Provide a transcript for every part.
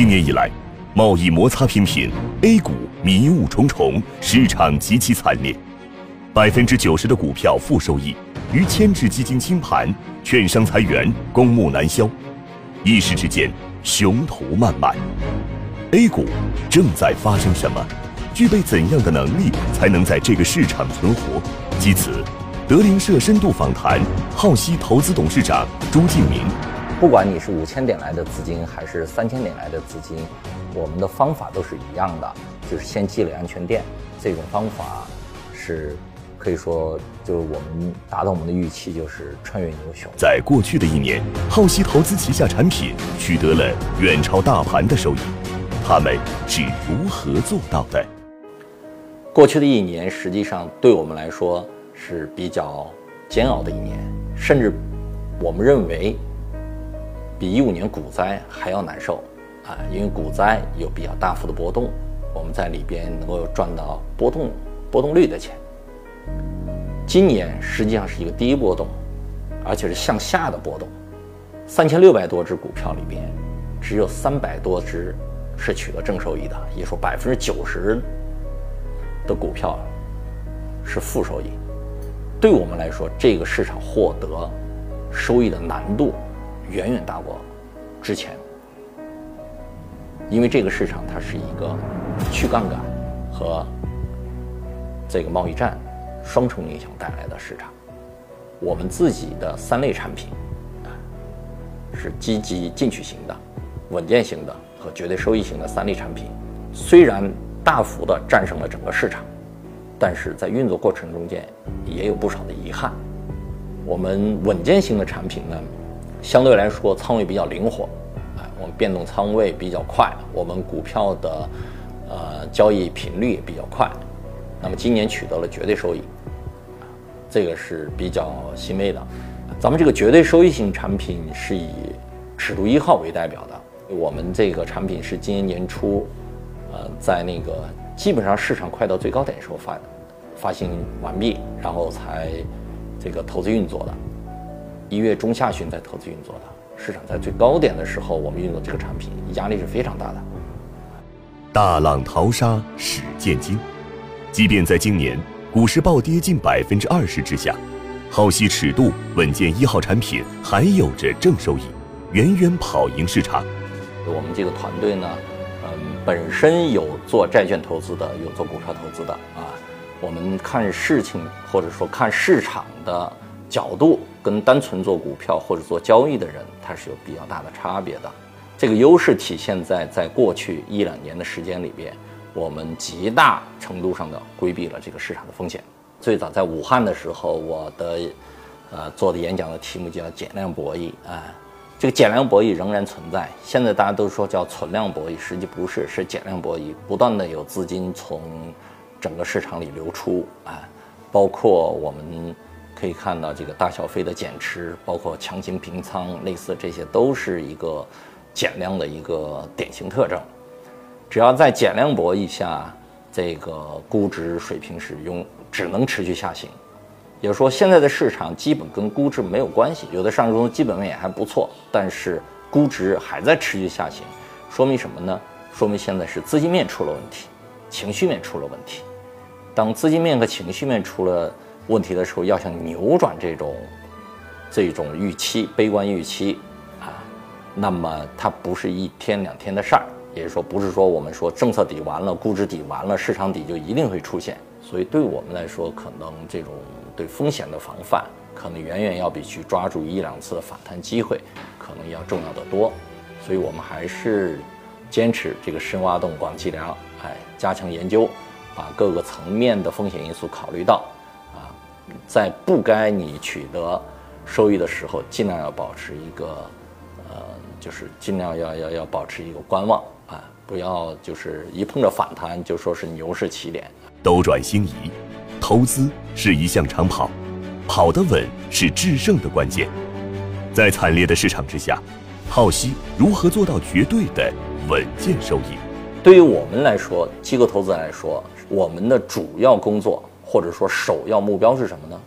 今年以来，贸易摩擦频频，A 股迷雾重重，市场极其惨烈，百分之九十的股票负收益，逾千只基金清盘，券商裁员，公募难销，一时之间雄图漫漫。A 股正在发生什么？具备怎样的能力才能在这个市场存活？基此，德林社深度访谈浩熙投资董事长朱敬明。不管你是五千点来的资金，还是三千点来的资金，我们的方法都是一样的，就是先积累安全垫。这种方法是可以说，就是我们达到我们的预期，就是穿越牛熊。在过去的一年，浩熙投资旗下产品取得了远超大盘的收益，他们是如何做到的？过去的一年，实际上对我们来说是比较煎熬的一年，甚至我们认为比一五年股灾还要难受啊！因为股灾有比较大幅的波动，我们在里边能够赚到波动波动率的钱。今年实际上是一个低波动，而且是向下的波动。三千六百多只股票里边，只有三百多只是取得正收益的，也说百分之九十。的股票是负收益，对我们来说，这个市场获得收益的难度远远大过之前，因为这个市场它是一个去杠杆和这个贸易战双重影响带来的市场。我们自己的三类产品啊，是积极进取型的、稳健型的和绝对收益型的三类产品，虽然。大幅的战胜了整个市场，但是在运作过程中间也有不少的遗憾。我们稳健型的产品呢，相对来说仓位比较灵活，哎，我们变动仓位比较快，我们股票的呃交易频率也比较快。那么今年取得了绝对收益，这个是比较欣慰的。咱们这个绝对收益型产品是以尺度一号为代表的，我们这个产品是今年年初。呃，在那个基本上市场快到最高点的时候发发行完毕，然后才这个投资运作的。一月中下旬在投资运作的，市场在最高点的时候，我们运作这个产品压力是非常大的。大浪淘沙始见金，即便在今年股市暴跌近百分之二十之下，浩熙尺度稳健一号产品还有着正收益，远远跑赢市场。我们这个团队呢？嗯本身有做债券投资的，有做股票投资的啊。我们看事情或者说看市场的角度，跟单纯做股票或者做交易的人，它是有比较大的差别的。这个优势体现在在过去一两年的时间里边，我们极大程度上的规避了这个市场的风险。最早在武汉的时候，我的呃做的演讲的题目叫减量博弈啊。这个减量博弈仍然存在。现在大家都说叫存量博弈，实际不是，是减量博弈。不断的有资金从整个市场里流出啊，包括我们可以看到这个大小非的减持，包括强行平仓，类似这些都是一个减量的一个典型特征。只要在减量博弈下，这个估值水平是用只能持续下行。也就是说，现在的市场基本跟估值没有关系，有的上市公司基本面也还不错，但是估值还在持续下行，说明什么呢？说明现在是资金面出了问题，情绪面出了问题。当资金面和情绪面出了问题的时候，要想扭转这种这种预期悲观预期啊，那么它不是一天两天的事儿，也就是说，不是说我们说政策底完了，估值底完了，市场底就一定会出现。所以对我们来说，可能这种。对风险的防范，可能远远要比去抓住一两次的反弹机会，可能要重要的多。所以，我们还是坚持这个深挖洞、广积粮，哎，加强研究，把各个层面的风险因素考虑到，在不该你取得收益的时候，尽量要保持一个，呃，就是尽量要要要保持一个观望，啊，不要就是一碰着反弹就说是牛市起点，斗转星移。投资是一项长跑，跑得稳是制胜的关键。在惨烈的市场之下，浩熙如何做到绝对的稳健收益？对于我们来说，机构投资来说，我们的主要工作或者说首要目标是什么呢？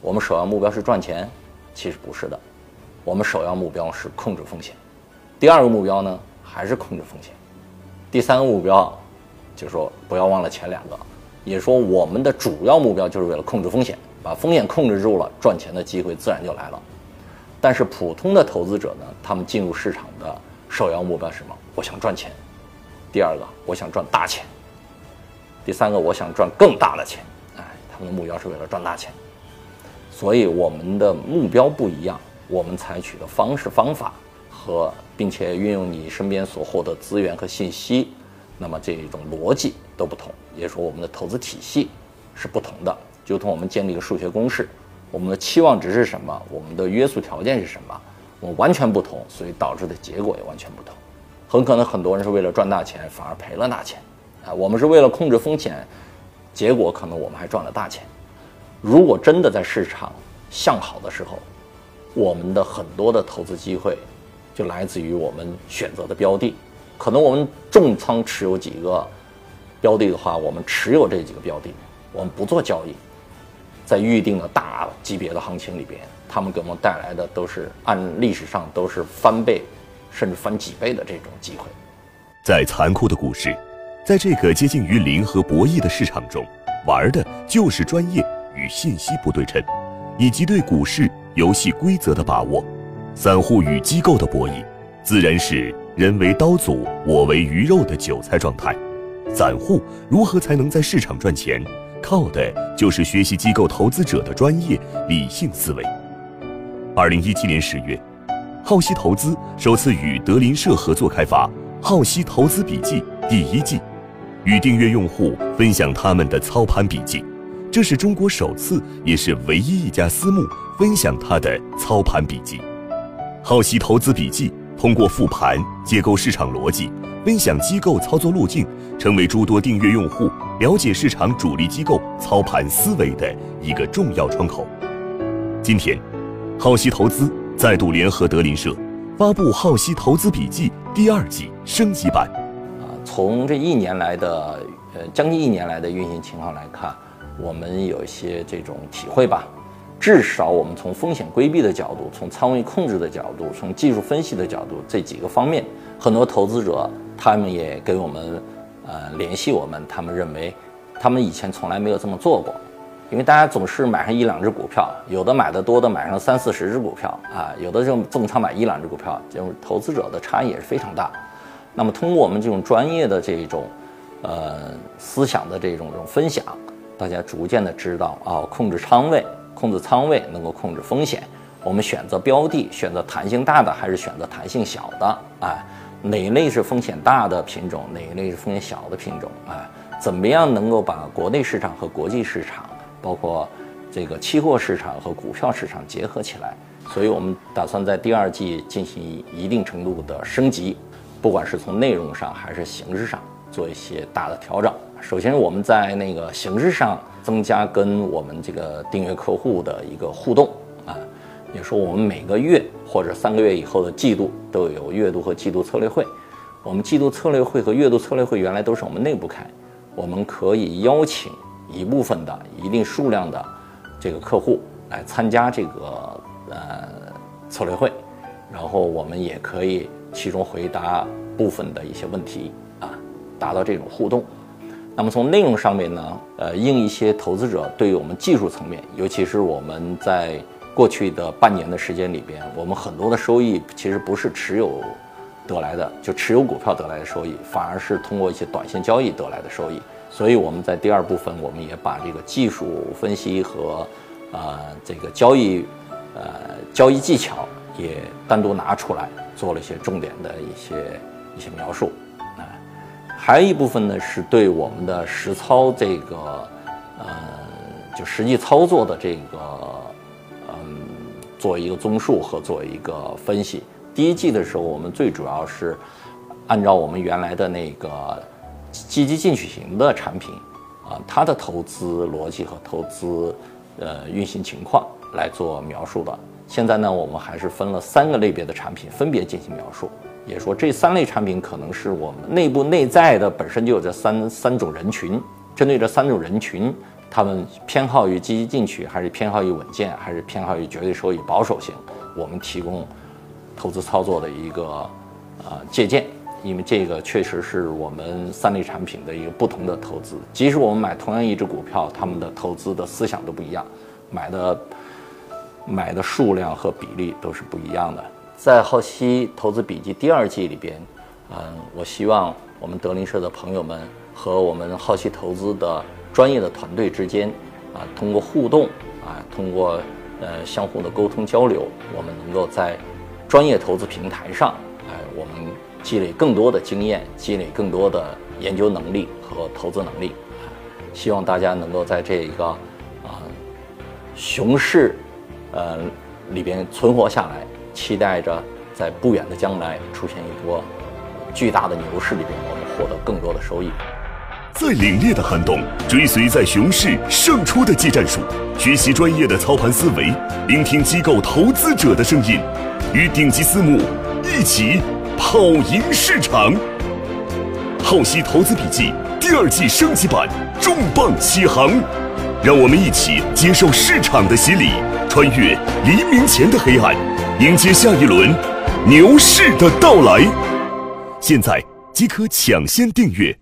我们首要目标是赚钱？其实不是的，我们首要目标是控制风险。第二个目标呢，还是控制风险。第三个目标，就是说不要忘了前两个，也说我们的主要目标就是为了控制风险，把风险控制住了，赚钱的机会自然就来了。但是普通的投资者呢，他们进入市场的首要目标是什么？我想赚钱。第二个，我想赚大钱。第三个，我想赚更大的钱。哎，他们的目标是为了赚大钱。所以我们的目标不一样，我们采取的方式方法和并且运用你身边所获得资源和信息，那么这种逻辑都不同。也就是说我们的投资体系是不同的，就同我们建立一个数学公式。我们的期望值是什么？我们的约束条件是什么？我们完全不同，所以导致的结果也完全不同。很可能很多人是为了赚大钱，反而赔了大钱。啊，我们是为了控制风险，结果可能我们还赚了大钱。如果真的在市场向好的时候，我们的很多的投资机会就来自于我们选择的标的。可能我们重仓持有几个标的的话，我们持有这几个标的，我们不做交易。在预定的大级别的行情里边，他们给我们带来的都是按历史上都是翻倍，甚至翻几倍的这种机会。在残酷的股市，在这个接近于零和博弈的市场中，玩的就是专业与信息不对称，以及对股市游戏规则的把握。散户与机构的博弈，自然是人为刀俎，我为鱼肉的韭菜状态。散户如何才能在市场赚钱？靠的就是学习机构投资者的专业理性思维。二零一七年十月，浩熙投资首次与德林社合作开发《浩熙投资笔记》第一季，与订阅用户分享他们的操盘笔记。这是中国首次，也是唯一一家私募分享他的操盘笔记。浩熙投资笔记通过复盘、解构市场逻辑。分享机构操作路径，成为诸多订阅用户了解市场主力机构操盘思维的一个重要窗口。今天，浩熙投资再度联合德林社发布《浩熙投资笔记》第二季升级版。从这一年来的呃将近一年来的运行情况来看，我们有一些这种体会吧。至少我们从风险规避的角度，从仓位控制的角度，从技术分析的角度这几个方面，很多投资者。他们也给我们，呃，联系我们。他们认为，他们以前从来没有这么做过，因为大家总是买上一两只股票，有的买的多的买上三四十只股票啊，有的就重仓买一两只股票，就是投资者的差异也是非常大。那么通过我们这种专业的这种，呃，思想的这种这种分享，大家逐渐的知道啊，控制仓位，控制仓位能够控制风险。我们选择标的，选择弹性大的还是选择弹性小的，哎。哪一类是风险大的品种，哪一类是风险小的品种？啊，怎么样能够把国内市场和国际市场，包括这个期货市场和股票市场结合起来？所以我们打算在第二季进行一定程度的升级，不管是从内容上还是形式上做一些大的调整。首先，我们在那个形式上增加跟我们这个订阅客户的一个互动啊。也说我们每个月或者三个月以后的季度都有月度和季度策略会。我们季度策略会和月度策略会原来都是我们内部开，我们可以邀请一部分的一定数量的这个客户来参加这个呃策略会，然后我们也可以其中回答部分的一些问题啊，达到这种互动。那么从内容上面呢，呃，应一些投资者对于我们技术层面，尤其是我们在过去的半年的时间里边，我们很多的收益其实不是持有得来的，就持有股票得来的收益，反而是通过一些短线交易得来的收益。所以我们在第二部分，我们也把这个技术分析和呃这个交易呃交易技巧也单独拿出来，做了一些重点的一些一些描述。啊，还有一部分呢是对我们的实操这个呃就实际操作的这个。嗯做一个综述和做一个分析。第一季的时候，我们最主要是按照我们原来的那个积极进取型的产品啊，它的投资逻辑和投资呃运行情况来做描述的。现在呢，我们还是分了三个类别的产品，分别进行描述。也说这三类产品可能是我们内部内在的本身就有这三三种人群，针对这三种人群。他们偏好于积极进取，还是偏好于稳健，还是偏好于绝对收益保守型？我们提供投资操作的一个呃借鉴，因为这个确实是我们三类产品的一个不同的投资。即使我们买同样一只股票，他们的投资的思想都不一样，买的买的数量和比例都是不一样的。在好奇投资笔记第二季里边，嗯，我希望我们德林社的朋友们和我们好奇投资的专业的团队之间，啊，通过互动，啊，通过呃相互的沟通交流，我们能够在专业投资平台上，哎，我们积累更多的经验，积累更多的研究能力和投资能力。希望大家能够在这一个啊熊市，呃里边存活下来，期待着在不远的将来出现一波巨大的牛市里边，我们获得更多的收益。在凛冽的寒冬，追随在熊市胜出的技战术，学习专业的操盘思维，聆听机构投资者的声音，与顶级私募一起跑赢市场。浩熙投资笔记第二季升级版重磅启航，让我们一起接受市场的洗礼，穿越黎明前的黑暗，迎接下一轮牛市的到来。现在即可抢先订阅。